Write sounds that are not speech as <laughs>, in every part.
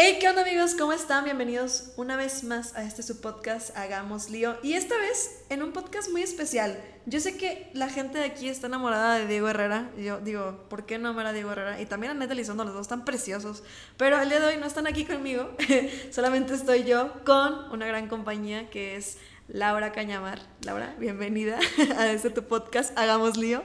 Hey, ¿qué onda amigos? ¿Cómo están? Bienvenidos una vez más a este su podcast Hagamos Lío. Y esta vez en un podcast muy especial. Yo sé que la gente de aquí está enamorada de Diego Herrera. Yo digo, ¿por qué no amar a Diego Herrera? Y también a Neta Lizondo, los dos están preciosos. Pero el día de hoy no están aquí conmigo. <laughs> Solamente estoy yo con una gran compañía que es Laura Cañamar. Laura, bienvenida <laughs> a este tu podcast Hagamos Lío.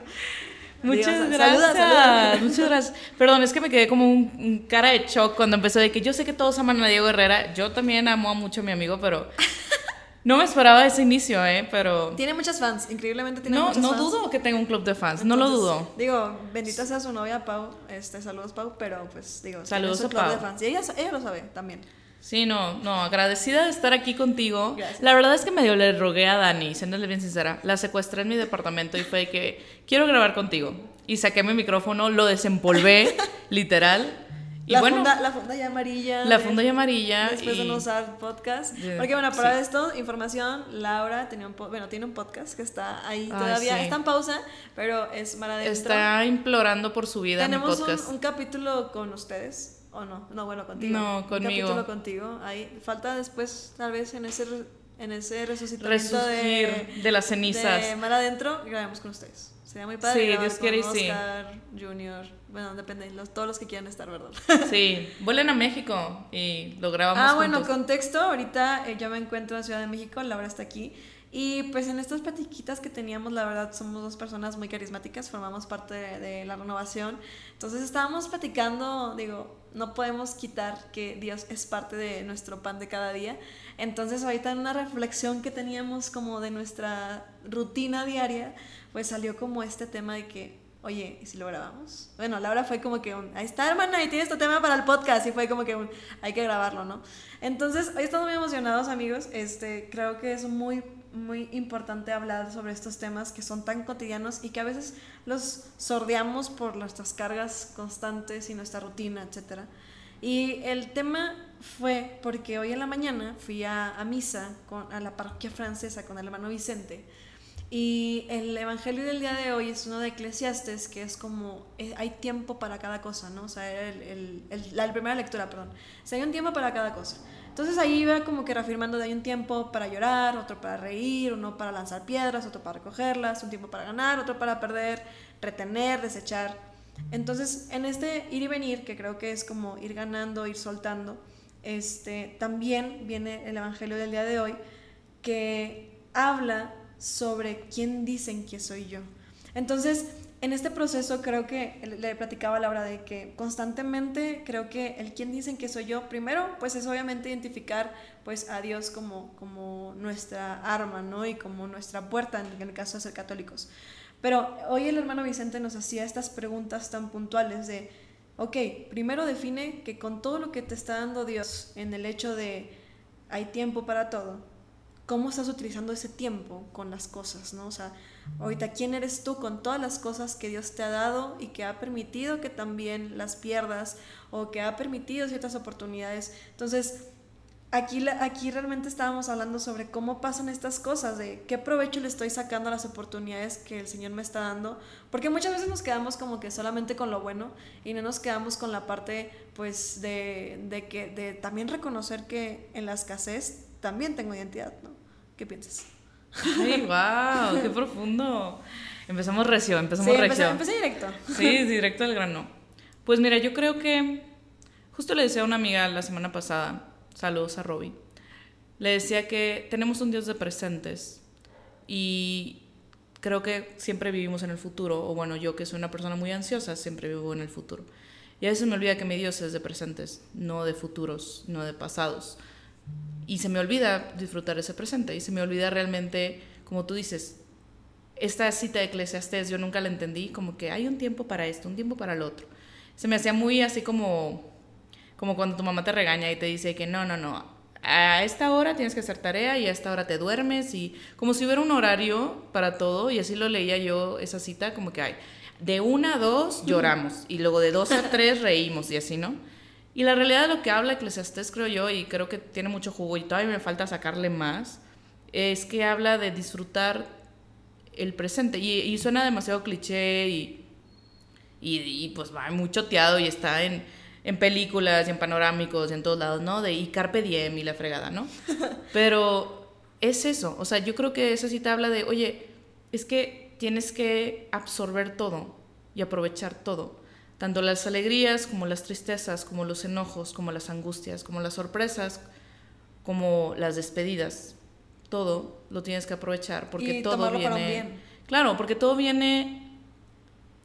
Muchas gracias. Muchas gracias. Perdón, es que me quedé como un, cara de shock cuando empezó de que yo sé que todos aman a Diego Herrera. Yo también amo mucho a mi amigo, pero <laughs> no me esperaba ese inicio, ¿eh? Pero... Tiene muchas fans, increíblemente tiene no, muchas no fans. No dudo que tenga un club de fans, no lo dudo. Digo, bendita sea su novia Pau, este, saludos Pau, pero pues digo, saludos su a club Pau. de fans. Y ella, ella lo sabe también. Sí, no, no, agradecida de estar aquí contigo. Gracias. La verdad es que medio le rogué a Dani, siéndole bien sincera. La secuestré en mi departamento y fue que quiero grabar contigo. Y saqué mi micrófono, lo desempolvé, <laughs> literal. Y la, bueno, funda, la funda ya amarilla. la de- funda ya amarilla. Después de y- no usar podcast. De- Porque bueno, para sí. esto, información, Laura tenía un bueno, tiene un podcast que está ahí Ay, todavía. sí. Está en pausa, pero es adentro. Está implorando por su vida mi Tenemos un, podcast. un capítulo con ustedes. ¿O no? No, bueno, contigo. No, conmigo. capítulo contigo. Ahí falta después, tal vez, en ese, en ese resucitamiento Resurgir de, de, las cenizas. de mar adentro, grabemos con ustedes. Sería muy padre. Sí, Dios quiere y sí. Oscar, Junior. Bueno, depende. Los, todos los que quieran estar, ¿verdad? <laughs> Sí, vuelen a México y lo grabamos Ah, bueno, juntos. contexto, ahorita eh, yo me encuentro en Ciudad de México, Laura está aquí. Y pues en estas platiquitas que teníamos, la verdad, somos dos personas muy carismáticas, formamos parte de, de la renovación. Entonces estábamos platicando, digo, no podemos quitar que Dios es parte de nuestro pan de cada día. Entonces ahorita en una reflexión que teníamos como de nuestra rutina diaria, pues salió como este tema de que, oye, ¿y si lo grabamos? Bueno, Laura fue como que un, ahí está hermana, y tienes tu tema para el podcast, y fue como que un, hay que grabarlo, ¿no? Entonces, hoy estamos muy emocionados, amigos, este, creo que es muy, muy importante hablar sobre estos temas que son tan cotidianos y que a veces los sordeamos por nuestras cargas constantes y nuestra rutina, etcétera. Y el tema fue porque hoy en la mañana fui a, a misa con, a la parroquia francesa con el hermano Vicente. Y el evangelio del día de hoy es uno de Eclesiastes, que es como, eh, hay tiempo para cada cosa, ¿no? O sea, el, el- el- la primera lectura, perdón. O sea, hay un tiempo para cada cosa. Entonces ahí iba como que reafirmando de hay un tiempo para llorar, otro para reír, uno para lanzar piedras, otro para recogerlas, un tiempo para ganar, otro para perder, retener, desechar. Entonces, en este ir y venir, que creo que es como ir ganando, ir soltando, este, también viene el Evangelio del día de hoy, que habla sobre quién dicen que soy yo. Entonces, en este proceso creo que le- platicaba a Laura de que constantemente creo que el quién dicen que soy yo, primero, pues es obviamente identificar pues a Dios como, como nuestra arma, ¿no? Y como nuestra puerta en el caso de ser católicos. Pero hoy el hermano Vicente nos hacía estas preguntas tan puntuales de, ok, primero define que con todo lo que te está dando Dios en el hecho de hay tiempo para todo, ¿cómo estás utilizando ese tiempo con las cosas, no? O sea, ahorita, ¿quién eres tú con todas las cosas que Dios te ha dado y que ha permitido que también las pierdas o que ha permitido ciertas oportunidades? Entonces, aquí, aquí realmente estábamos hablando sobre cómo pasan estas cosas, de qué provecho le estoy sacando a las oportunidades que el Señor me está dando, porque muchas veces nos quedamos como que solamente con lo bueno y no nos quedamos con la parte pues de, de que de también reconocer que en la escasez también tengo identidad, ¿no? ¿Qué piensas? Ay, <laughs> wow, qué profundo. Empezamos recio, empezamos Sí, recio. empecé, empecé directo. <laughs> Sí, directo al grano. Pues mira, yo creo que justo le decía a una amiga la semana pasada, saludos a Robbie, le decía que tenemos un Dios de presentes y creo que siempre vivimos en el futuro, o bueno, yo que soy una persona muy ansiosa, siempre vivo en el futuro. Y a veces me olvida que mi Dios es de presentes, no de futuros, no de pasados. Y se me olvida disfrutar ese presente y se me olvida realmente, como tú dices, esta cita de Eclesiastés yo nunca la entendí, como que hay un tiempo para esto, un tiempo para el otro. Se me hacía muy así como, como cuando tu mamá te regaña y te dice que no, no, no, a esta hora tienes que hacer tarea y a esta hora te duermes y como si hubiera un horario para todo y así lo leía yo esa cita, como que hay, de una a dos lloramos y luego de dos a tres reímos y así, ¿no? Y la realidad de lo que habla Eclesiastés, creo yo, y creo que tiene mucho jugo y todavía me falta sacarle más, es que habla de disfrutar el presente. Y, y suena demasiado cliché y, y, y, pues va muy choteado y está en, en películas y en panorámicos y en todos lados, ¿no? De y carpe diem y la fregada, ¿no? <laughs> Pero es eso, o sea, yo creo que esa cita habla de, oye, es que tienes que absorber todo y aprovechar todo, tanto las alegrías como las tristezas, como los enojos, como las angustias, como las sorpresas, como las despedidas, todo lo tienes que aprovechar porque todo viene Claro, porque todo viene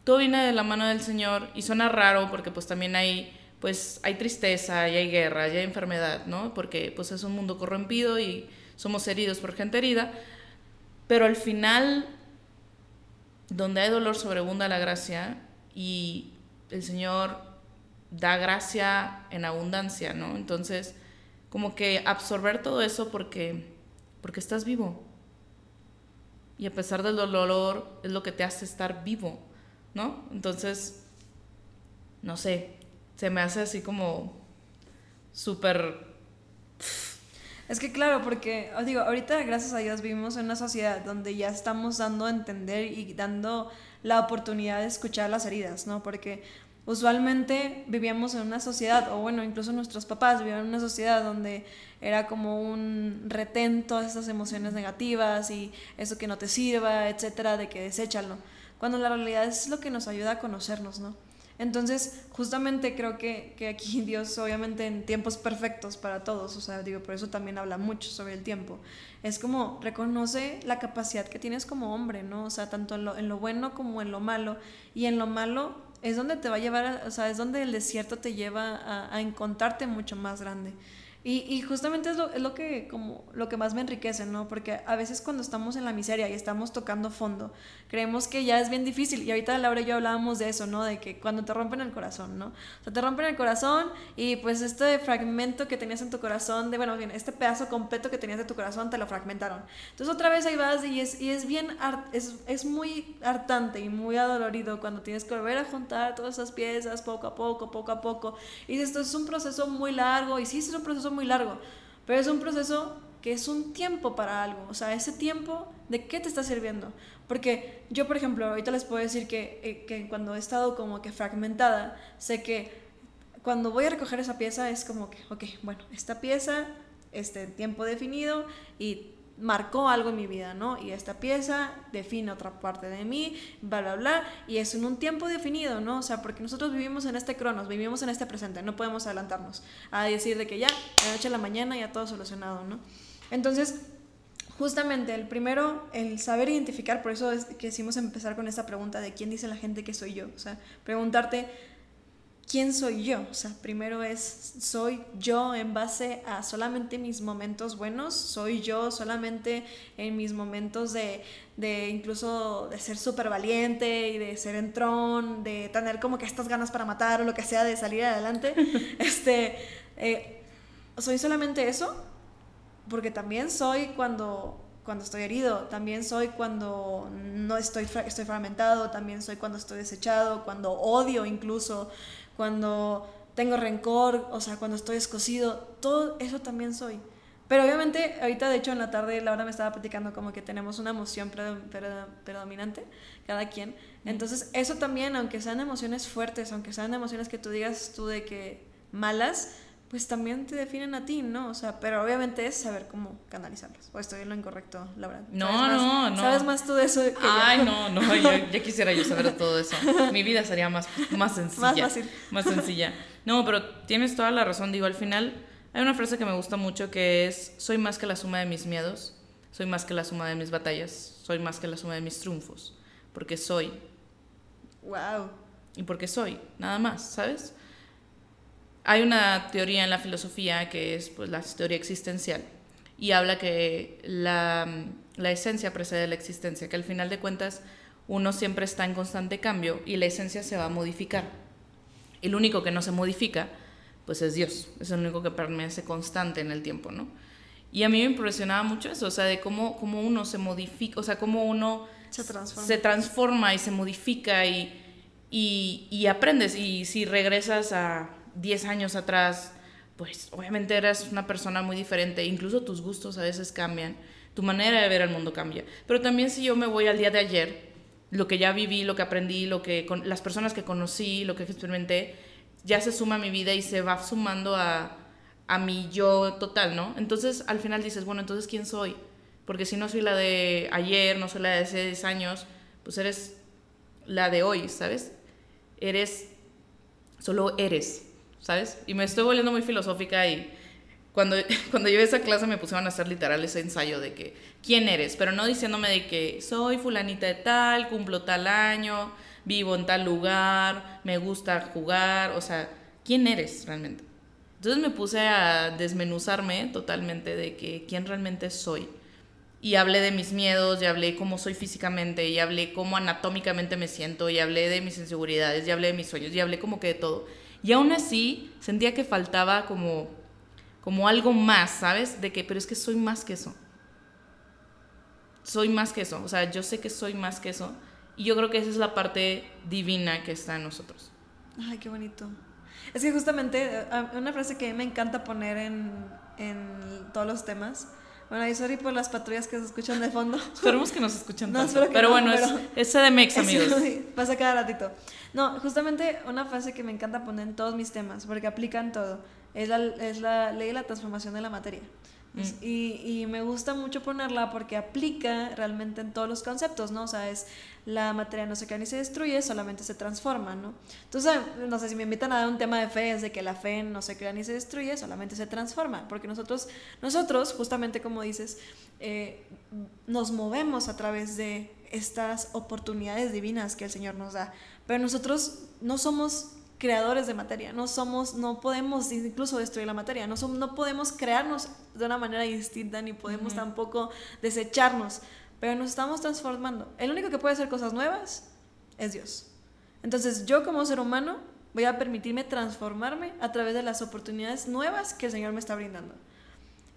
todo viene de la mano del Señor y suena raro porque pues también hay pues hay tristeza, y hay guerra, y hay enfermedad, ¿no? Porque pues es un mundo corrompido y somos heridos por gente herida, pero al final donde hay dolor sobreabunda la gracia y el Señor da gracia en abundancia, ¿no? Entonces, como que absorber todo eso porque porque estás vivo. Y a pesar del dolor es lo que te hace estar vivo, ¿no? Entonces, no sé, se me hace así como súper... Es que claro, porque os digo, ahorita gracias a Dios vivimos en una sociedad donde ya estamos dando a entender y dando la oportunidad de escuchar las heridas, ¿no? Porque usualmente vivíamos en una sociedad, o bueno, incluso nuestros papás vivían en una sociedad donde era como un retén todas esas emociones negativas y eso que no te sirva, etcétera, de que deséchalo. Cuando la realidad es lo que nos ayuda a conocernos, ¿no? Entonces, justamente creo que, que, aquí <laughs> Dios, obviamente en tiempos perfectos para todos, o sea, digo, por eso también habla mucho sobre el tiempo, es como reconoce la capacidad que tienes como hombre, ¿no? O sea, tanto en lo, en lo bueno como en lo malo, y en lo malo es donde te va a llevar, o sea, es donde el desierto te lleva a, a encontrarte mucho más grande. Y, y, justamente es lo, es lo, que, como, lo que más me enriquece, ¿no? Porque a veces cuando estamos en la miseria y estamos tocando fondo, creemos que ya es bien difícil. Y ahorita Laura y yo hablábamos de eso, ¿no? De que cuando te rompen el corazón, ¿no? O sea, te rompen el corazón y pues este fragmento que tenías en tu corazón, de, bueno, bien, este pedazo completo que tenías de tu corazón, te lo fragmentaron. Entonces otra vez ahí vas y es, y es bien, es, es muy hartante y muy adolorido cuando tienes que volver a juntar todas esas piezas poco a poco, poco a poco. Y esto es un proceso muy largo y sí es un proceso muy largo, pero es un proceso que es un tiempo para algo, o sea, ese tiempo, ¿de qué te está sirviendo? Porque yo, por ejemplo, ahorita les puedo decir que, eh, que cuando he estado como que fragmentada, sé que cuando voy a recoger esa pieza es como que, ok, bueno, esta pieza, este tiempo definido y marcó algo en mi vida, ¿no? Y esta pieza define otra parte de mí, bla, bla, bla, y es en un tiempo definido, ¿no? O sea, porque nosotros vivimos en este cronos, vivimos en este presente, no podemos adelantarnos a decir de que ya, de noche a la mañana ya todo solucionado, ¿no? Entonces, justamente el primero, el saber identificar, por eso es que decimos empezar con esta pregunta de quién dice la gente que soy yo, o sea, preguntarte ¿quién soy yo? O sea, primero es, ¿soy yo en base a solamente mis momentos buenos? ¿Soy yo solamente en mis momentos de, de incluso de ser súper valiente y de ser entrón, de tener como que estas ganas para matar o lo que sea, de salir adelante? <laughs> este, eh, ¿Soy solamente eso? Porque también soy cuando cuando estoy herido, también soy cuando no estoy, estoy fragmentado, también soy cuando estoy desechado, cuando odio incluso, cuando tengo rencor, o sea, cuando estoy escocido, todo eso también soy. Pero obviamente, ahorita de hecho en la tarde Laura me estaba platicando como que tenemos una emoción predominante, cada quien. Entonces, eso también, aunque sean emociones fuertes, aunque sean emociones que tú digas tú de que malas, pues también te definen a ti, ¿no? O sea, pero obviamente es saber cómo canalizarlos. O estoy en lo incorrecto, Laura. No, no, no. ¿Sabes más tú de eso? Que Ay, no, <laughs> no, ya quisiera yo saber todo eso. Mi vida sería más, más sencilla. Más fácil. Más sencilla. No, pero tienes toda la razón. Digo, al final hay una frase que me gusta mucho que es, soy más que la suma de mis miedos, soy más que la suma de mis batallas, soy más que la suma de mis triunfos, porque soy. Wow. Y porque soy, nada más, ¿sabes? Hay una teoría en la filosofía que es pues, la teoría existencial y habla que la, la esencia precede la existencia, que al final de cuentas uno siempre está en constante cambio y la esencia se va a modificar. El único que no se modifica, pues es Dios, es el único que permanece constante en el tiempo, ¿no? Y a mí me impresionaba mucho eso, o sea, de cómo, cómo uno se modifica, o sea, cómo uno se transforma, se transforma y se modifica y, y, y aprendes. Y si regresas a, 10 años atrás, pues obviamente eras una persona muy diferente, incluso tus gustos a veces cambian, tu manera de ver el mundo cambia. Pero también si yo me voy al día de ayer, lo que ya viví, lo que aprendí, lo que con, las personas que conocí, lo que experimenté, ya se suma a mi vida y se va sumando a, a mi yo total, ¿no? Entonces al final dices, bueno, entonces ¿quién soy? Porque si no soy la de ayer, no soy la de hace 10 años, pues eres la de hoy, ¿sabes? Eres, solo eres, ¿sabes? Y me estoy volviendo muy filosófica y cuando, <laughs> cuando llevé esa clase me pusieron a hacer literal ese ensayo de que, ¿quién eres? Pero no diciéndome de que soy fulanita de tal, cumplo tal año, vivo en tal lugar, me gusta jugar, o sea, ¿quién eres realmente? Entonces me puse a desmenuzarme totalmente de que quién realmente soy. Y hablé de mis miedos, y hablé cómo soy físicamente, y hablé cómo anatómicamente me siento, y hablé de mis inseguridades, y hablé de mis sueños, y hablé como que de todo. Y aún así sentía que faltaba como como algo más, ¿sabes? De que, pero es que soy más que eso. Soy más que eso, o sea, yo sé que soy más que eso. Y yo creo que esa es la parte divina que está en nosotros. Ay, qué bonito. Es que justamente una frase que me encanta poner en, en todos los temas. Bueno, y sorry por las patrullas que se escuchan de fondo. Esperemos que nos escuchen <laughs> no, pero bueno, es, es CDMX, amigos. pasa cada ratito. No, justamente una frase que me encanta poner en todos mis temas, porque aplican todo es la, es la ley de la transformación de la materia. Mm. Y, y, me gusta mucho ponerla porque aplica realmente en todos los conceptos, ¿no? O sea, es la materia no se crea ni se destruye, solamente se transforma, ¿no? Entonces, no sé si me invitan a dar un tema de fe, es de que la fe no se crea ni se destruye, solamente se transforma, porque nosotros, nosotros justamente como dices, eh, nos movemos a través de estas oportunidades divinas que el Señor nos da, pero nosotros no somos creadores de materia, no somos, no podemos incluso destruir la materia, no, somos, no podemos crearnos de una manera distinta ni podemos tampoco desecharnos, pero nos estamos transformando. El único que puede hacer cosas nuevas es Dios. Entonces yo como ser humano voy a permitirme transformarme a través de las oportunidades nuevas que el Señor me está brindando.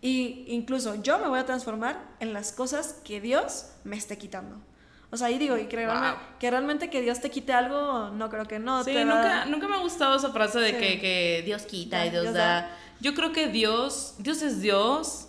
Y incluso yo me voy a transformar en las cosas que Dios me esté quitando. O sea, ahí digo, y que, que realmente que Dios te quite algo, no creo que no. Sí, nunca, nunca me ha gustado esa frase de que, que, Dios quita y Dios, da. Yo creo que Dios, Dios es Dios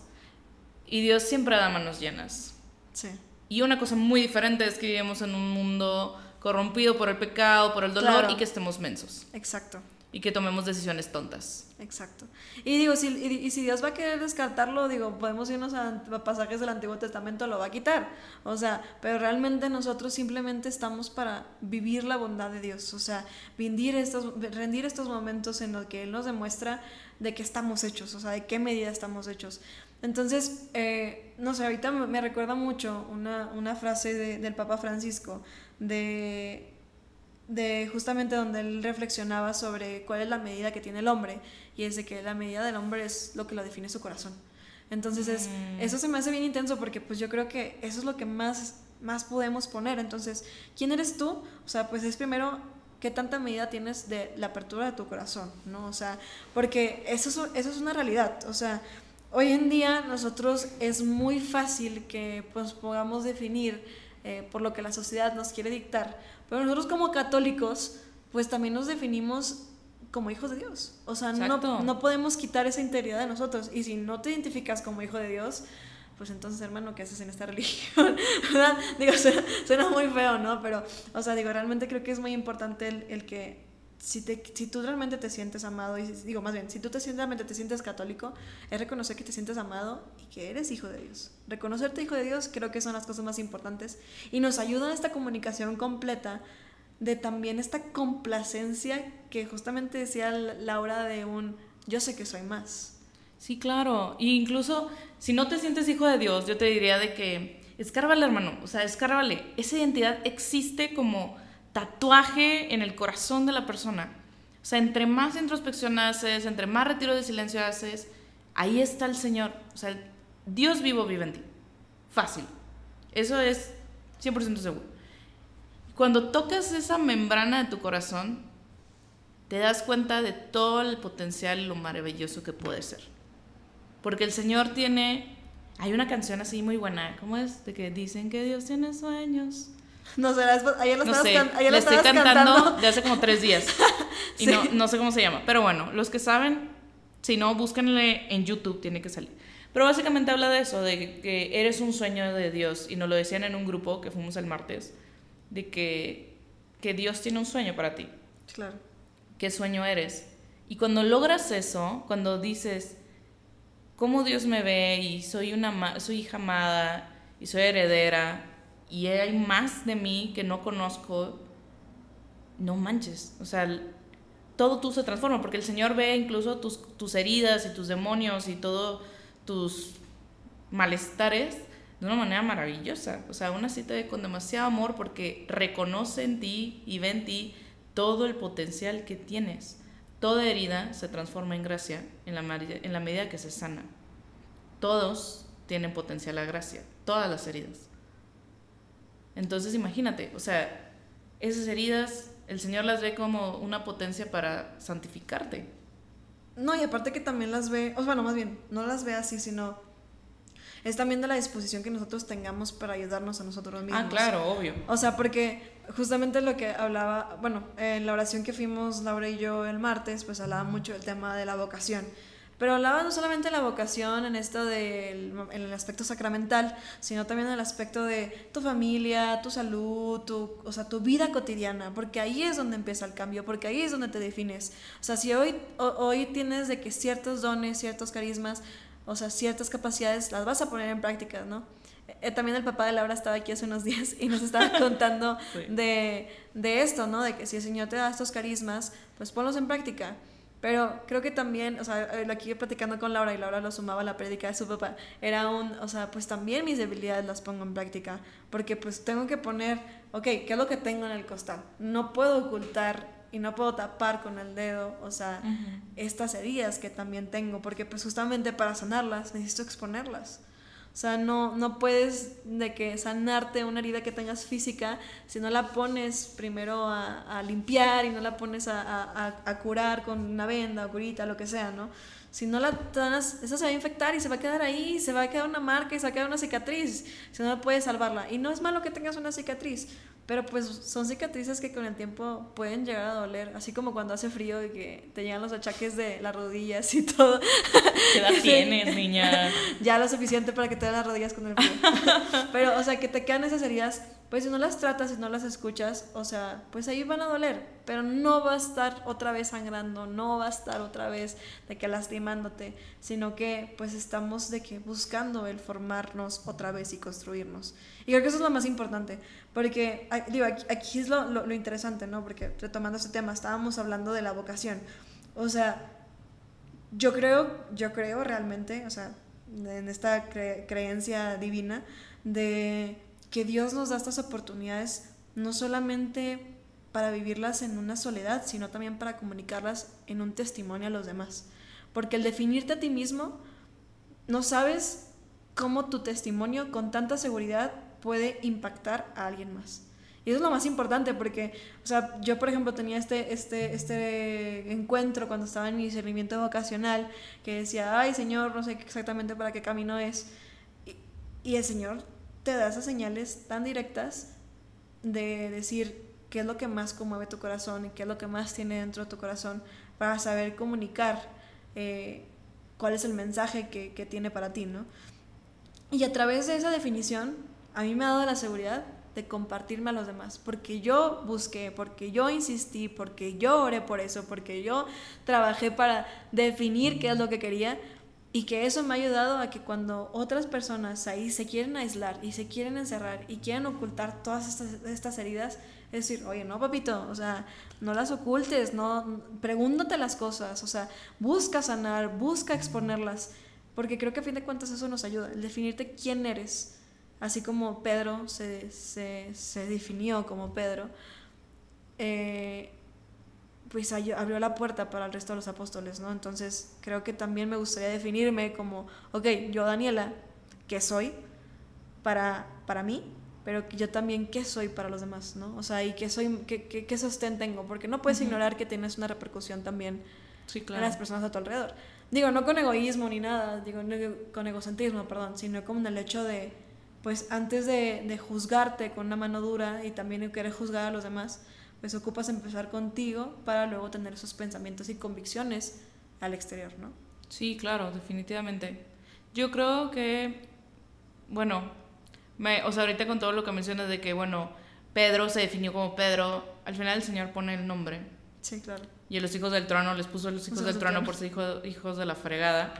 y Dios siempre da manos llenas. Sí. Y una cosa muy diferente es que vivimos en un mundo corrompido por el pecado, por el dolor y que estemos mensos. Exacto y que tomemos decisiones tontas. Exacto. Y digo, si, y, si Dios va a querer descartarlo, digo, podemos irnos a, pasajes del Antiguo Testamento, lo va a quitar. O sea, pero realmente nosotros simplemente estamos para vivir la bondad de Dios. O sea, rendir estos, rendir estos momentos en los que Él nos demuestra de qué estamos hechos, o sea, de qué medida estamos hechos. Entonces, eh, no sé, ahorita me, recuerda mucho una, una frase del Papa Francisco de de justamente donde él reflexionaba sobre cuál es la medida que tiene el hombre y es de que la medida del hombre es lo que lo define su corazón. Entonces es, mm. eso se me hace bien intenso porque pues yo creo que eso es lo que más, más podemos poner. Entonces, ¿quién eres tú? O sea, pues es primero qué tanta medida tienes de la apertura de tu corazón, ¿no? O sea, porque eso es, eso es una realidad. O sea, hoy en día nosotros es muy fácil que pues podamos definir eh, por lo que la sociedad nos quiere dictar pero nosotros como católicos, pues también nos definimos como hijos de Dios. O sea, no, no, podemos quitar esa integridad de nosotros. Y si no te identificas como hijo de Dios, pues entonces, hermano, ¿qué haces en esta <laughs> religión? Digo, suena, muy feo, ¿no? Pero, o sea, digo, realmente creo que es muy importante el, el que si, te, si tú realmente te sientes amado, y digo más bien, si tú te sientes, realmente te sientes católico, es reconocer que te sientes amado y que eres hijo de Dios. Reconocerte hijo de Dios creo que son las cosas más importantes y nos ayuda a esta comunicación completa de también esta complacencia que justamente decía Laura de un yo sé que soy más. Sí, claro. E incluso si no te sientes hijo de Dios, yo te diría de que escárvale, hermano. O sea, escárvale. Esa identidad existe como tatuaje en el corazón de la persona. O sea, entre más introspección haces, entre más retiro de silencio haces, ahí está el Señor. O sea, Dios vivo vive en ti. Fácil. Eso es 100% seguro. Cuando tocas esa membrana de tu corazón, te das cuenta de todo el potencial y lo maravilloso que puede ser. Porque el Señor tiene... Hay una canción así muy buena, ¿cómo es? De que dicen que Dios tiene sueños no sé, ayer lo, no sé, le estoy cantando, de hace como tres días. <laughs> Y no, no sé cómo se llama. Pero bueno, los que saben, si no, búsquenle en YouTube, tiene que salir. Pero básicamente habla de eso, de que eres un sueño de Dios. Y nos lo decían en un grupo que fuimos el martes, de que, que Dios tiene un sueño para ti. Claro. qué sueño eres. Y cuando logras eso, cuando dices, cómo Dios me ve y soy, una, soy hija amada y soy heredera y hay más de mí que no conozco, no manches, o sea, todo tú se transforma porque el Señor ve incluso tus, tus heridas y tus demonios y todos tus malestares de una manera maravillosa. O sea, te ve con demasiado amor porque reconoce en ti y ve en ti todo el potencial que tienes. Toda herida se transforma en gracia en la, en la medida que se sana. Todos tienen potencial a gracia, todas las heridas. Entonces imagínate, o sea, esas heridas el Señor las ve como una potencia para santificarte. No, y aparte que también las ve, o bueno, más bien, no las ve así, sino es también de la disposición que nosotros tengamos para ayudarnos a nosotros mismos. Ah, claro, obvio. O sea, porque justamente lo que hablaba, bueno, en la oración que fuimos Laura y yo el martes, pues hablaba mucho del tema de la vocación. Pero hablaba no solamente de la vocación en esto del en el aspecto sacramental, sino también en el aspecto de tu familia, tu salud, tu, o sea, tu vida cotidiana, porque ahí es donde empieza el cambio, porque ahí es donde te defines. O sea, si hoy, hoy tienes de que ciertos dones, ciertos carismas, o sea, ciertas capacidades las vas a poner en práctica, ¿no? Eh, también el papá de Laura estaba aquí hace unos <laughs> días y nos estaba <laughs> contando de, de esto, ¿no? De que si el Señor te da estos carismas, pues ponlos en práctica. Pero creo que también, o sea, eh, aquí platicando con Laura y Laura lo sumaba a la prédica de su papá, era un, o sea, pues también mis debilidades las pongo en práctica, porque pues tengo que poner, ok, ¿qué es lo que tengo en el costal? No puedo ocultar y no puedo tapar con el dedo, o sea, estas heridas que también tengo, porque pues justamente para sanarlas necesito exponerlas. O sea, no, no puedes de que sanarte una herida que tengas física si no la pones primero a, limpiar y no la pones a, a, curar con una venda o curita, lo que sea, ¿no? Si no la sanas, esa se va a infectar y se va a quedar ahí, se va a quedar una marca y se va a quedar una cicatriz, si no puedes salvarla. Y no es malo que tengas una cicatriz, pero pues son cicatrices que con el tiempo pueden llegar a doler, así como cuando hace frío y que te llegan los achaques de las rodillas y todo. ¿Qué edad <laughs> tienes, niña? ya lo suficiente para que te den las rodillas con el frío. <laughs> Pero, o sea, que te quedan esas heridas, pues si no las tratas, si no las escuchas, o sea, pues ahí van a doler, pero no va a estar otra vez sangrando, no va a estar otra vez de que lastimándote, sino que pues estamos de que buscando el formarnos otra vez y construirnos. Y creo que eso es lo más importante, porque, digo, aquí, es lo, lo, interesante, ¿no? Porque retomando este tema, estábamos hablando de la vocación. O sea, yo creo, yo creo realmente, o sea, en esta creencia divina, de que Dios nos da estas oportunidades no solamente para vivirlas en una soledad, sino también para comunicarlas en un testimonio a los demás. Porque el definirte a ti mismo, no sabes cómo tu testimonio con tanta seguridad puede impactar a alguien más. Y eso es lo más importante porque, o sea, yo por ejemplo tenía este, este, este encuentro cuando estaba en mi discernimiento vocacional que decía, ay Señor, no sé exactamente para qué camino es. Y, y el Señor te da esas señales tan directas de decir qué es lo que más conmueve tu corazón y qué es lo que más tiene dentro de tu corazón para saber comunicar eh, cuál es el mensaje que, que tiene para ti, ¿no? Y a través de esa definición a mí me ha dado la seguridad de compartirme a los demás, porque yo busqué, porque yo insistí, porque yo oré por eso, porque yo trabajé para definir qué es lo que quería y que eso me ha ayudado a que cuando otras personas ahí se quieren aislar y se quieren encerrar y quieren ocultar todas estas, estas heridas, es decir, oye, no, papito, o sea, no las ocultes, no, pregúntate las cosas, o sea, busca sanar, busca exponerlas, porque creo que a fin de cuentas eso nos ayuda, el definirte quién eres. Así como Pedro se, definió como Pedro, eh, pues abrió la puerta para el resto de los apóstoles, ¿no? Entonces creo que también me gustaría definirme como, ok, yo Daniela, ¿qué soy para, para mí? Pero yo también, ¿qué soy para los demás, ¿no? O sea, y qué, soy, qué, qué, sostén tengo, porque no puedes ignorar que tienes una repercusión también en las personas a tu alrededor. Digo, no con egoísmo ni nada, digo, no con egocentrismo, perdón, sino como en el hecho de pues antes de, juzgarte con una mano dura y también querer juzgar a los demás, pues ocupas empezar contigo para luego tener esos pensamientos y convicciones al exterior, ¿no? Sí, claro, definitivamente. Yo creo que, bueno, me, o sea, ahorita con todo lo que mencionas de que, bueno, Pedro se definió como Pedro, al final el Señor pone el nombre. Sí, claro. y a los hijos del trono les puso los hijos del del trono trono. por ser hijo- hijos de la fregada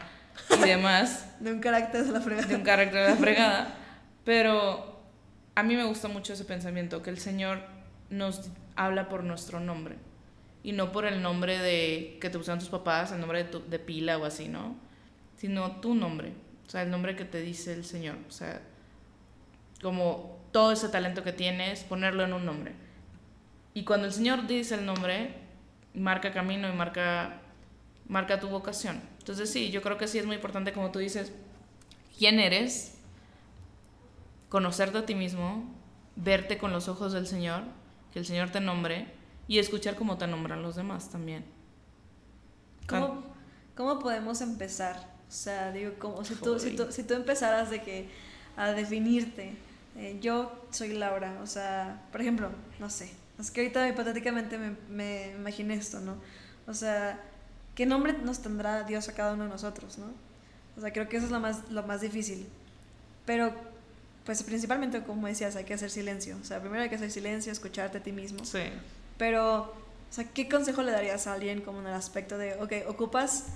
<laughs> y demás, De un carácter de la fregada. de un carácter de la fregada. Pero a mí me gusta mucho ese pensamiento, que el Señor nos habla por nuestro nombre y no por el nombre de que te usan tus papás, el nombre de, tu- pila o así, ¿no? Sino tu nombre, o sea, el nombre que te dice el Señor, o sea, como todo ese talento que tienes, ponerlo en un nombre. Y cuando el Señor dice el nombre, marca camino y marca, marca tu vocación. Entonces sí, yo creo que sí es muy importante, como tú dices, quién eres, conocerte a ti mismo, verte con los ojos del Señor, que el Señor te nombre y escuchar cómo te nombran los demás también. ¿Cómo, ¿Cómo podemos empezar? O sea, digo, como si tú, si tú, si tú empezaras de que a definirte, eh, yo soy Laura, o sea, por ejemplo, no sé, es que ahorita hipotéticamente me, me imaginé esto, ¿no? O sea, ¿qué nombre nos tendrá Dios a cada uno de nosotros, ¿no? O sea, creo que eso es lo más, lo más difícil. Pero, pues principalmente, como decías, hay que hacer silencio. O sea, primero hay que hacer silencio, escucharte a ti mismo. Sí. Pero, o sea, ¿qué consejo le darías a alguien como en el aspecto de, ok, ocupas,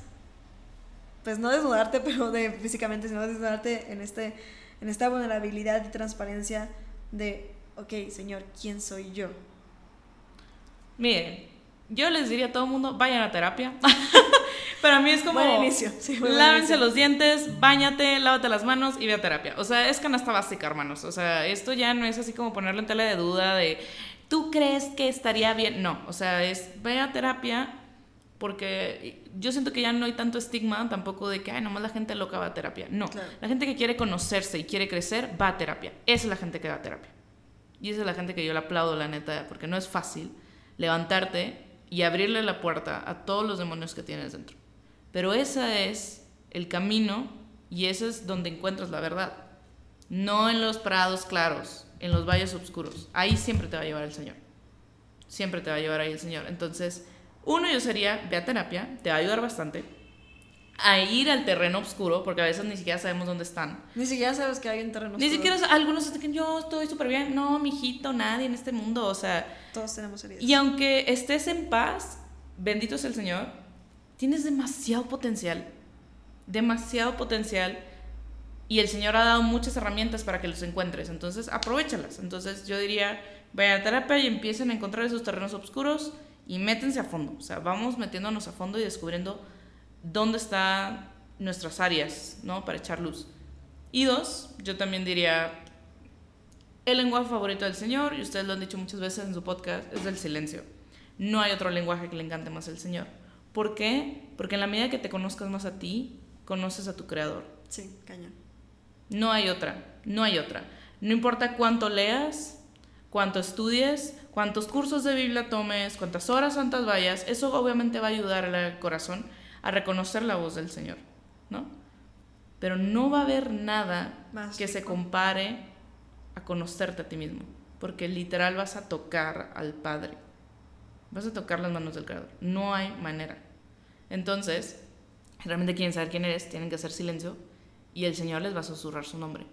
pues no desnudarte, <laughs> pero de físicamente, sino desnudarte en, este, en esta vulnerabilidad y transparencia de, ok, Señor, ¿quién soy yo? Miren, yo les diría a todo el mundo, vayan a terapia. <laughs> Para mí es como, Buen inicio, sí, buen lávense inicio. los dientes, bañate, lávate las manos y ve a terapia. O sea, es canasta básica, hermanos. O sea, esto ya no es así como ponerle en tela de duda de, ¿tú crees que estaría bien? No, o sea, es, ve a terapia porque yo siento que ya no hay tanto estigma tampoco de que, ay, nomás la gente loca va a terapia. No, Claro. la gente que quiere conocerse y quiere crecer va a terapia. Esa es la gente que va a terapia. Y esa es la gente que yo le aplaudo, la neta, porque no es fácil levantarte y abrirle la puerta a todos los demonios que tienes dentro. Pero ese es el camino y ese es donde encuentras la verdad. No en los prados claros, en los valles oscuros. Ahí siempre te va a llevar el Señor. Siempre te va a llevar ahí el Señor. Entonces, uno yo sería, ve a terapia, te va a ayudar bastante. A ir al terreno oscuro, porque a veces ni siquiera sabemos dónde están. Ni siquiera sabes que hay un terreno Ni oscuro. siquiera algunos dicen yo estoy súper bien. No, mijito, nadie en este mundo. O sea, Todos tenemos heridas. y aunque estés en paz, bendito es el Señor, tienes demasiado potencial. Demasiado potencial. Y el Señor ha dado muchas herramientas para que los encuentres. Entonces, aprovechalas. Entonces, yo diría, vayan a terapia y empiecen a encontrar esos terrenos oscuros y métense a fondo. O sea, vamos metiéndonos a fondo y descubriendo dónde están nuestras áreas, ¿no? Para echar luz. Y dos, yo también diría, el lenguaje favorito del Señor, y ustedes lo han dicho muchas veces en su podcast, es el silencio. No hay otro lenguaje que le encante más al Señor. ¿Por qué? Porque en la medida que te conozcas más a ti, conoces a tu Creador. Sí, cañón. No hay otra, no hay otra. No importa cuánto leas, cuánto estudies, cuántos cursos de Biblia tomes, cuántas horas santas vayas, eso obviamente va a ayudar al corazón a reconocer la voz del Señor, ¿no? Pero no va a haber nada Más que se compare a conocerte a ti mismo, porque literal vas a tocar al Padre, vas a tocar las manos del Creador, no hay manera. Entonces, si realmente quieren saber quién eres, tienen que hacer silencio y el Señor les va a susurrar su nombre.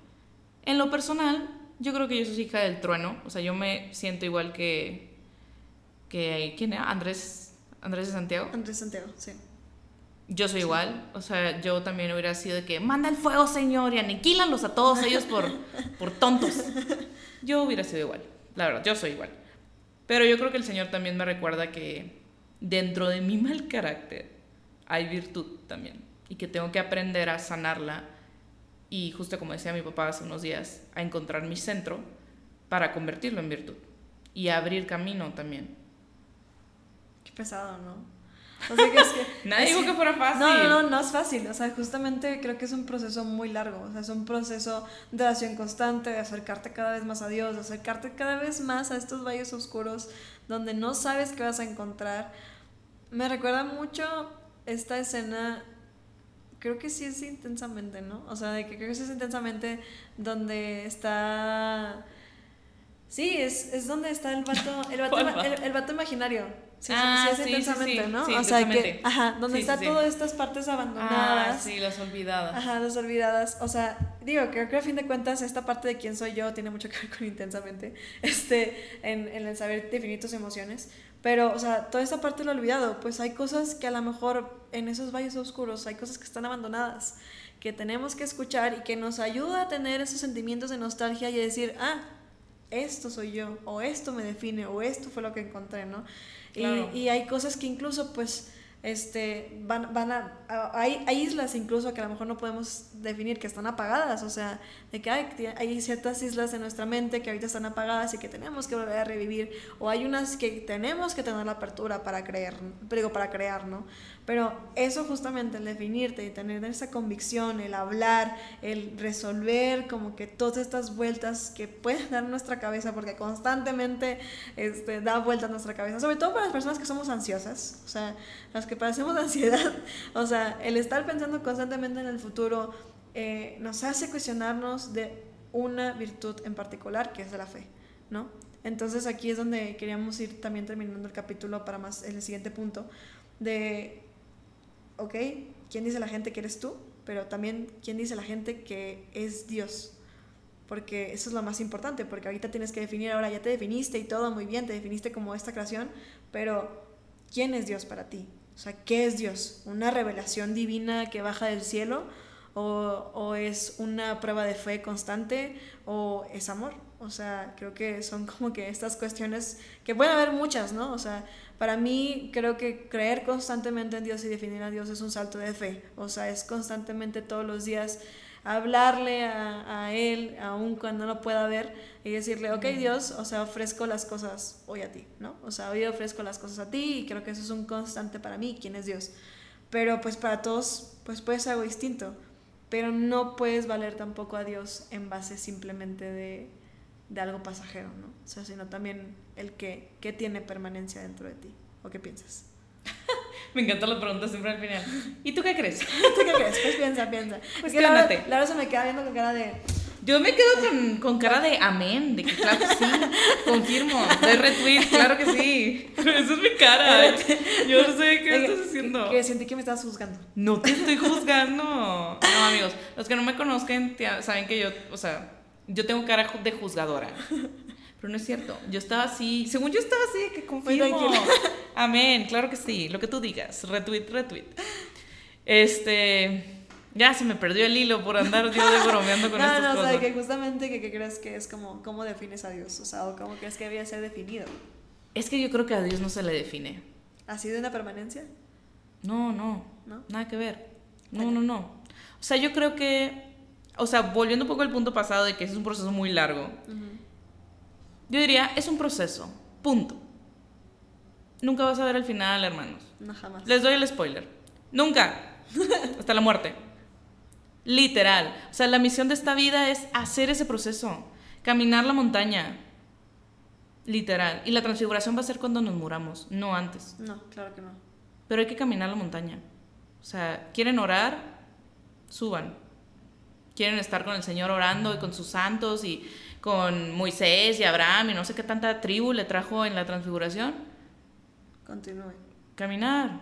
En lo personal, yo creo que yo soy hija del trueno, o sea, yo me siento igual que que quién era Andrés Andrés de Santiago. Andrés Santiago, sí. Yo soy igual, o sea, yo también hubiera sido de que manda el fuego, Señor, y aniquílalos a todos ellos por, <laughs> por tontos. Yo hubiera sido igual, la verdad, yo soy igual. Pero yo creo que el Señor también me recuerda que dentro de mi mal carácter hay virtud también y que tengo que aprender a sanarla y justo como decía mi papá hace unos días, a encontrar mi centro para convertirlo en virtud y abrir camino también. Qué pesado, ¿no? O sea que es que. <laughs> Nadie dijo que fuera fácil. No, no, no, no es fácil. O sea, justamente creo que es un proceso muy largo. O sea, es un proceso de oración constante, de acercarte cada vez más a Dios, de acercarte cada vez más a estos valles oscuros donde no sabes qué vas a encontrar. Me recuerda mucho esta escena. Creo que sí es intensamente, ¿no? O sea, de que creo que sí es intensamente donde está. Sí, es, es donde está el vato, <laughs> el vato, el, el vato imaginario. Sí, Ah, sí, es sí, intensamente. ¿no? Sí, o sea, que, ajá, donde está todas estas partes Ah, abandonadas. sí, las olvidadas. Ajá, las olvidadas. O sea, digo, creo que a fin de cuentas esta parte de quién soy yo tiene mucho que ver con intensamente, <laughs> este, en, en el saber definir tus emociones. Pero, o sea, toda esta parte lo he olvidado. Pues hay cosas que a lo mejor en esos valles oscuros hay cosas que están abandonadas, que tenemos que escuchar y que nos ayuda a tener esos sentimientos de nostalgia y decir, ah, esto soy yo, o esto me define, o esto fue lo que encontré, ¿no? Y, y hay cosas que incluso, pues, este, van, van a, hay, hay, islas incluso que a lo mejor no podemos definir que están apagadas, o sea, de que hay, ciertas islas en nuestra mente que ahorita están apagadas y que tenemos que volver a revivir, o hay unas que tenemos que tener la apertura para creer, digo, para crear, ¿no? Pero eso justamente, el definirte y tener esa convicción, el hablar, el resolver como que todas estas vueltas que pueden <laughs> dar nuestra cabeza, porque constantemente este, da vueltas nuestra cabeza, sobre todo para las personas que somos ansiosas, o sea, las que padecemos de <laughs> ansiedad, o sea, el estar pensando constantemente en el futuro eh, nos hace cuestionarnos de una virtud en particular, que es de la fe, ¿no? Entonces aquí es donde queríamos ir también terminando el capítulo para más el siguiente punto de ok, ¿quién dice la gente que eres tú? Pero también, ¿quién dice la gente que es Dios? Porque eso es lo más importante, porque ahorita tienes que definir, ahora ya te definiste y todo muy bien, te definiste como esta creación, pero ¿quién es Dios para ti? O sea, ¿qué es Dios? ¿Una revelación divina que baja del cielo? ¿O, o es una prueba de fe constante? ¿O es amor? O sea, creo que son como que estas cuestiones que pueden haber muchas, ¿no? O sea, para mí creo que creer constantemente en Dios y definir a Dios es un salto de fe. O sea, es constantemente todos los días hablarle a, a Él, aun cuando no pueda ver, y decirle, ok Dios, o sea, ofrezco las cosas hoy a ti, ¿no? O sea, hoy ofrezco las cosas a ti y creo que eso es un constante para mí, quién es Dios. Pero pues para todos, pues puede ser algo distinto, pero no puedes valer tampoco a Dios en base simplemente de de algo pasajero, ¿no? O sea, sino también el que, ¿qué tiene permanencia dentro de ti? ¿O qué piensas? <laughs> Me encantan las preguntas siempre al final. ¿Y tú qué crees? <laughs> ¿Tú qué crees? Pues piensa, piensa. <laughs> Pues que la, verdad, la se me queda viendo con cara de... Yo me quedo con, con, cara de amén, de que claro que sí, confirmo, de retweet, claro que sí. Esa es mi cara. Yo no sé qué estás haciendo. Que sentí que me estabas juzgando. No te estoy juzgando. No, amigos, los que no me conozcan saben que yo, o sea, yo tengo cara de juzgadora. Pero no es cierto. Yo estaba así, según yo estaba así, que confirmo. Amén, claro que sí, lo que tú digas. Retweet, retweet. Este. Ya se me perdió el hilo por andar yo de bromeando con <laughs> no, estas no, cosas. No, o sea, que justamente que, crees que es como, ¿cómo defines a Dios? O sea, o ¿cómo crees que debía ser definido? Es que yo creo que a Dios no se le define. ¿Así de una permanencia? No, no. ¿No? Nada que ver. No, no, no. O sea, yo creo que o sea, volviendo un poco al punto pasado de que es un proceso muy largo, yo diría, es un proceso, punto. Nunca vas a ver el final, hermanos. No, jamás. Les doy el spoiler. Nunca. <laughs> Hasta la muerte. Literal. O sea, la misión de esta vida es hacer ese proceso. Caminar la montaña. Literal. Y la transfiguración va a ser cuando nos muramos, no antes. No, claro que no. Pero hay que caminar la montaña. O sea, ¿quieren orar? Suban quieren estar con el Señor orando y con sus santos y con Moisés y Abraham y no sé qué tanta tribu le trajo en la transfiguración. Continúe. Caminar,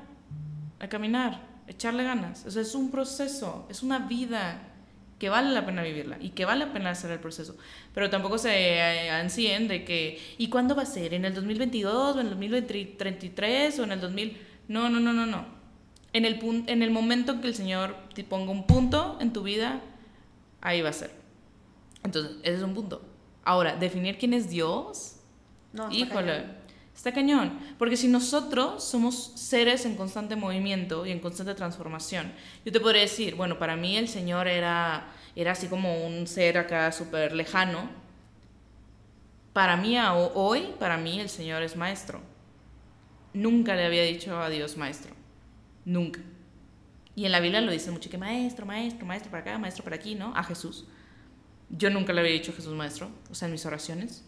a caminar, echarle ganas. O sea, es un proceso, es una vida que vale la pena vivirla y que vale la pena hacer el proceso. Pero tampoco se ansíen de que, ¿y cuándo va a ser? ¿En el 2022 o en el 2033 o en el 2000? No, no, no, no, no. En el, en el momento en que el Señor te ponga un punto en tu vida, ahí va a ser. Entonces, ese es un punto. Ahora, definir quién es Dios, no, está híjole, cañón. está cañón. Porque si nosotros somos seres en constante movimiento y en constante transformación, yo te podría decir, bueno, para mí el Señor era, era así como un ser acá súper lejano. Para mí, hoy, para mí el Señor es maestro. Nunca le había dicho a Dios maestro. Nunca. Y en la Biblia lo dice mucho que maestro, maestro, maestro para acá, maestro para aquí, ¿no? A Jesús. Yo nunca le había dicho a Jesús maestro, o sea, en mis oraciones.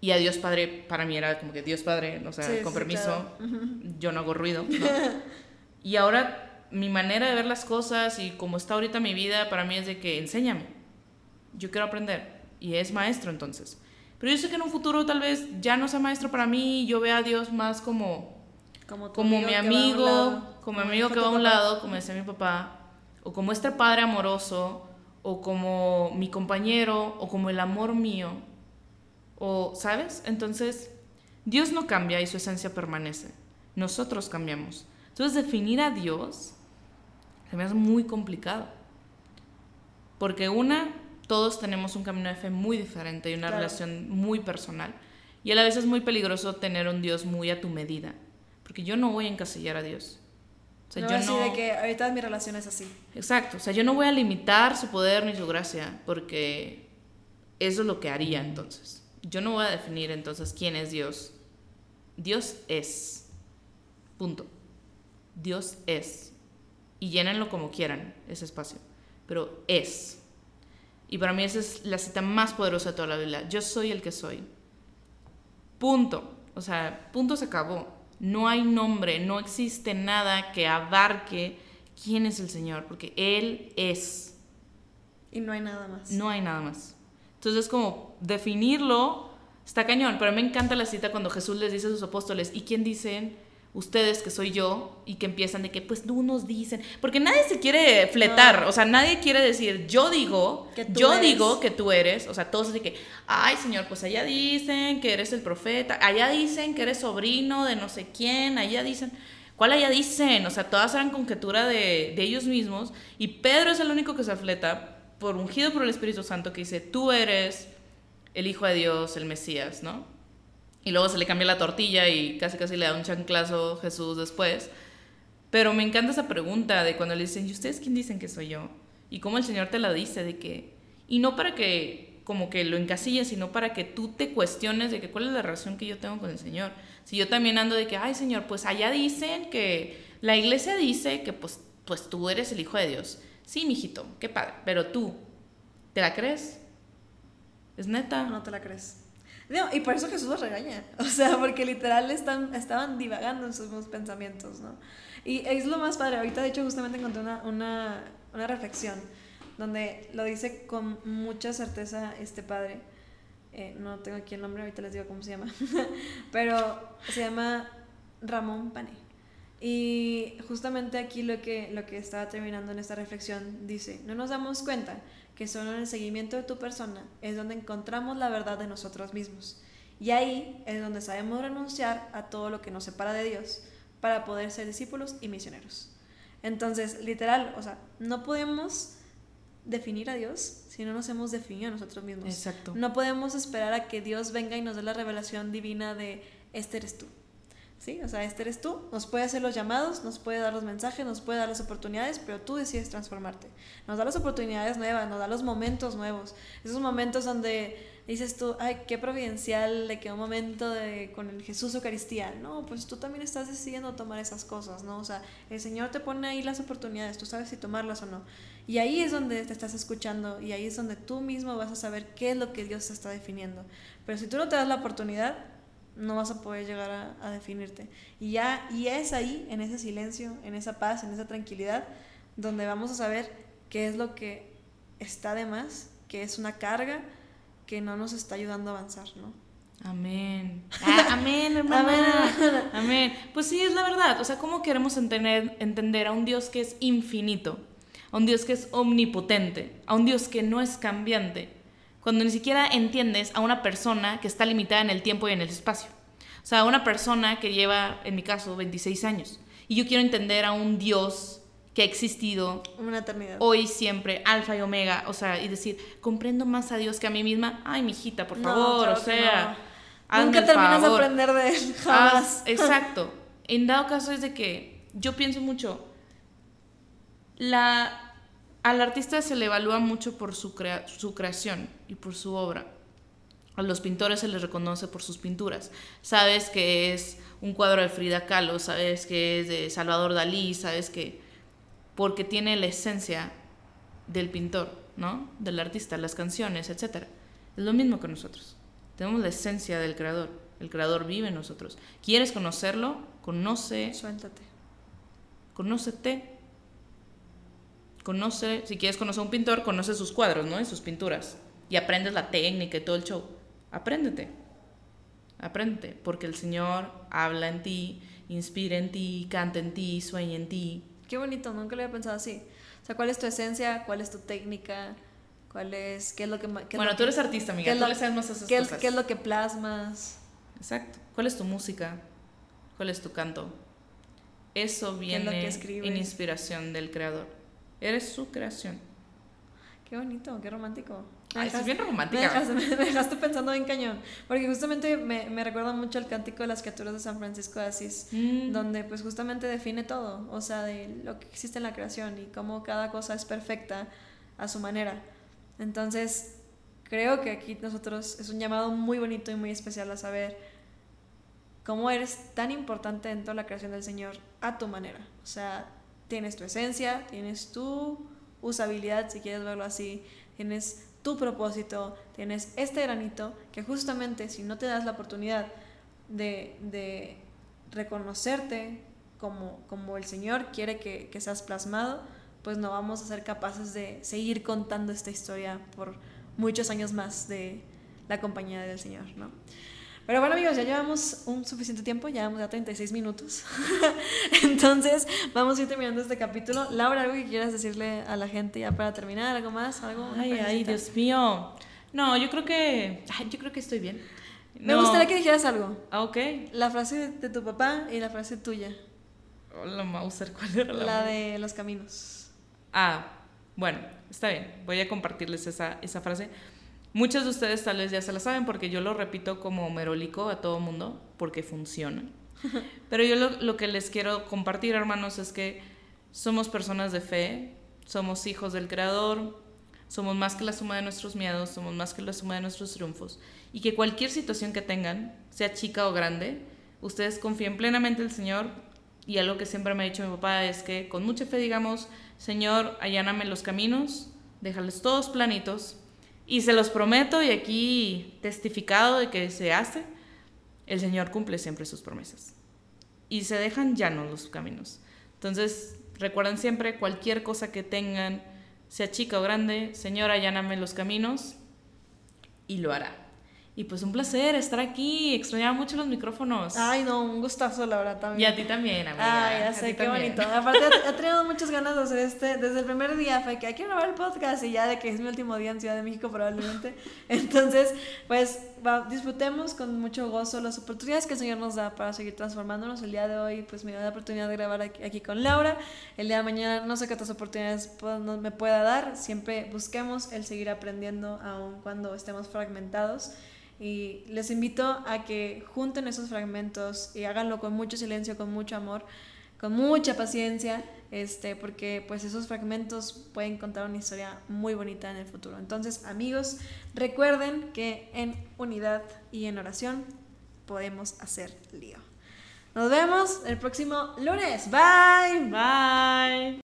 Y a Dios Padre, para mí era como que Dios Padre, o sea, con permiso, yo no hago ruido. <laughs> y ahora mi manera de ver las cosas y como está ahorita mi vida, para mí es de que enséñame. Yo quiero aprender. Y es maestro entonces. Pero yo sé que en un futuro tal vez ya no sea maestro para mí, yo vea a Dios más como como, mi amigo, como mi amigo que va a un lado, como decía mi papá, o como este padre amoroso, o como mi compañero, o como el amor mío, o, ¿sabes? Entonces, Dios no cambia y su esencia permanece. Nosotros cambiamos. Entonces definir a Dios se me hace muy complicado. Porque una, todos tenemos un camino de fe muy diferente y una relación muy personal. Y a la vez es muy peligroso tener un Dios muy a tu medida. Porque yo no voy a encasillar a Dios. O sea, no yo no... de que ahorita mi relación es así. Exacto. O sea, yo no voy a limitar su poder ni su gracia. Porque eso es lo que haría entonces. Yo no voy a definir entonces quién es Dios. Dios es. Punto. Dios es. Y llénenlo como quieran, ese espacio. Pero es. Y para mí esa es la cita más poderosa de toda la Biblia. Yo soy el que soy. Punto. O sea, punto se acabó. No hay nombre, no existe nada que abarque quién es el Señor, porque Él es. Y no hay nada más. No hay nada más. Entonces, como definirlo está cañón, pero me encanta la cita cuando Jesús les dice a sus apóstoles, ¿y quién dicen ustedes que soy yo? Y que empiezan de que, pues tú nos dicen, porque nadie se quiere fletar, o sea, nadie quiere decir, yo digo, que yo digo que tú eres, o sea, todos dicen que, ay Señor, pues allá dicen que eres el profeta, allá dicen que eres sobrino de no sé quién, allá dicen... ¿Cuál allá dicen? O sea, todas eran conjetura de, de ellos mismos. Y Pedro es el único que se fleta por ungido por el Espíritu Santo que dice, tú eres el Hijo de Dios, el Mesías, ¿no? Y luego se le cambia la tortilla y casi casi le da un chanclazo Jesús después. Pero me encanta esa pregunta de cuando le dicen, ¿y ustedes quién dicen que soy yo? Y cómo el Señor te la dice, de que, y no para que como que lo encasilles, sino para que tú te cuestiones de que cuál es la relación que yo tengo con el Señor. Si yo también ando de que, ay Señor, pues allá dicen que, la iglesia dice que pues, pues tú eres el Hijo de Dios. Sí, mijito, qué padre. Pero tú, ¿te la crees? ¿Es neta? No te la crees. No, y por eso Jesús los regaña. <laughs> O sea, porque literal están, estaban divagando en sus pensamientos, ¿no? Y es lo más padre. Ahorita, de hecho, justamente encontré una, una, una reflexión donde lo dice con mucha certeza este padre. Eh, no tengo aquí el nombre, ahorita les digo cómo se llama. <laughs> Pero se llama Ramón Pane. Y justamente aquí lo que, lo que estaba terminando en esta reflexión dice, no nos damos cuenta que solo en el seguimiento de tu persona es donde encontramos la verdad de nosotros mismos. Y ahí es donde sabemos renunciar a todo lo que nos separa de Dios para poder ser discípulos y misioneros. Entonces, literal, o sea, no podemos definir a Dios si no nos hemos definido a nosotros mismos. Exacto. No podemos esperar a que Dios venga y nos dé la revelación divina de, este eres tú. ¿Sí? O sea, este eres tú, nos puede hacer los llamados, nos puede dar los mensajes, nos puede dar las oportunidades, pero tú decides transformarte. Nos da las oportunidades nuevas, nos da los momentos nuevos, esos momentos donde dices tú, ay, qué providencial de que un momento de, con el Jesús Eucaristía, no, pues tú también estás decidiendo tomar esas cosas, ¿no? O sea, el Señor te pone ahí las oportunidades, tú sabes si tomarlas o no. Y ahí es donde te estás escuchando y ahí es donde tú mismo vas a saber qué es lo que Dios te está definiendo. Pero si tú no te das la oportunidad, no vas a poder llegar a, definirte. Y ya y es ahí, en ese silencio, en esa paz, en esa tranquilidad, donde vamos a saber qué es lo que está de más, que es una carga que no nos está ayudando a avanzar, ¿no? Amén. <laughs> Ah, amén, hermana. amén. Pues sí, es la verdad. O sea, ¿cómo queremos entender, entender a un Dios que es infinito? A un Dios que es omnipotente, a un Dios que no es cambiante, cuando ni siquiera entiendes a una persona que está limitada en el tiempo y en el espacio. O sea, a una persona que lleva, en mi caso, 26 años. Y yo quiero entender a un Dios que ha existido una eternidad. hoy, siempre, alfa y omega. O sea, y decir, comprendo más a Dios que a mí misma. Ay, mijita, por favor, o sea. Nunca terminas de aprender de él, jamás. <laughs> exacto. En dado caso es de que yo pienso mucho, la al artista se le evalúa mucho por su, su creación y por su obra. A los pintores se les reconoce por sus pinturas. Sabes que es un cuadro de Frida Kahlo, sabes que es de Salvador Dalí, sabes que porque tiene la esencia del pintor, ¿no? Del artista, las canciones, etc. Es lo mismo que nosotros. Tenemos la esencia del creador. El creador vive en nosotros. ¿Quieres conocerlo? Conoce. Suéltate. Conócete conoce, si quieres conocer a un pintor, conoce sus cuadros, ¿no? Y sus pinturas. Y aprendes la técnica y todo el show. Apréndete. Apréndete. Porque el Señor habla en ti, inspira en ti, canta en ti, sueña en ti. Qué bonito, nunca lo había pensado así. O sea, ¿cuál es tu esencia? ¿Cuál es tu técnica? ¿Cuál es, qué es lo que... bueno, tú eres artista, amiga, tú le sabes más esas qué, ¿Qué es lo que plasmas? Exacto. ¿Cuál es tu música? ¿Cuál es tu canto? Eso viene en inspiración del creador. Eres su creación. Qué bonito, qué romántico. Ay, es bien romántica. <laughs> Me dejaste, pensando bien cañón. Porque justamente me, me, recuerda mucho el cántico de las criaturas de San Francisco de Asís, mm. donde pues justamente define todo, o sea, de lo que existe en la creación y cómo cada cosa es perfecta a su manera. Entonces, creo que aquí nosotros es un llamado muy bonito y muy especial a saber cómo eres tan importante dentro de la creación del Señor a tu manera. O sea, tienes tu esencia, tienes tu usabilidad, si quieres verlo así, tienes tu propósito, tienes este granito que justamente si no te das la oportunidad de, reconocerte como, como el Señor quiere que, que seas plasmado, pues no vamos a ser capaces de seguir contando esta historia por muchos años más de la compañía del Señor, ¿no? Pero bueno amigos, ya llevamos un suficiente tiempo, ya llevamos ya 36 minutos. <laughs> Entonces vamos a ir terminando este capítulo. Laura, ¿algo que quieras decirle a la gente ya para terminar? ¿Algo más? ¿Algo? Ay, ay, Dios mío. No, yo creo que... yo creo que estoy bien. Me gustaría que dijeras algo. Ah, ok. La frase de tu papá y la frase tuya. Hola, Mauser, ¿cuál era la La de los caminos. Ah, bueno, está bien. Voy a compartirles esa, esa frase. Muchos de ustedes tal vez ya se la saben porque yo lo repito como merólico a todo mundo porque funciona. <laughs> Pero yo lo, que les quiero compartir, hermanos, es que somos personas de fe, somos hijos del Creador, somos más que la suma de nuestros miedos, somos más que la suma de nuestros triunfos. Y que cualquier situación que tengan, sea chica o grande, ustedes confíen plenamente en el Señor. Y algo que siempre me ha dicho mi papá es que con mucha fe digamos, Señor, alláname los caminos, déjales todos planitos y se los prometo, y aquí testificado de que se hace, el Señor cumple siempre sus promesas. Y se dejan llanos los caminos. Entonces, recuerden siempre, cualquier cosa que tengan, sea chica o grande, Señor, alláname los caminos, y lo hará. Y pues un placer estar aquí, extrañaba mucho los micrófonos. Ay, no, un gustazo, la verdad, también. Y a ti también, amiga. Ay, ya sé, qué bonito. Aparte, <laughs> he tenido muchas ganas de hacer este, desde el primer día, fue que hay que grabar el podcast y ya de que es mi último día en Ciudad de México probablemente. <laughs> Entonces, pues disfrutemos con mucho gozo las oportunidades que el Señor nos da para seguir transformándonos. El día de hoy, pues me da la oportunidad de grabar aquí, con Laura. El día de mañana, no sé qué otras oportunidades me pueda dar. Siempre busquemos el seguir aprendiendo, aun cuando estemos fragmentados. Y les invito a que junten esos fragmentos y háganlo con mucho silencio, con mucho amor, con mucha paciencia, este, porque pues esos fragmentos pueden contar una historia muy bonita en el futuro. Entonces, amigos, recuerden que en unidad y en oración podemos hacer lío. Nos vemos el próximo lunes. Bye. Bye.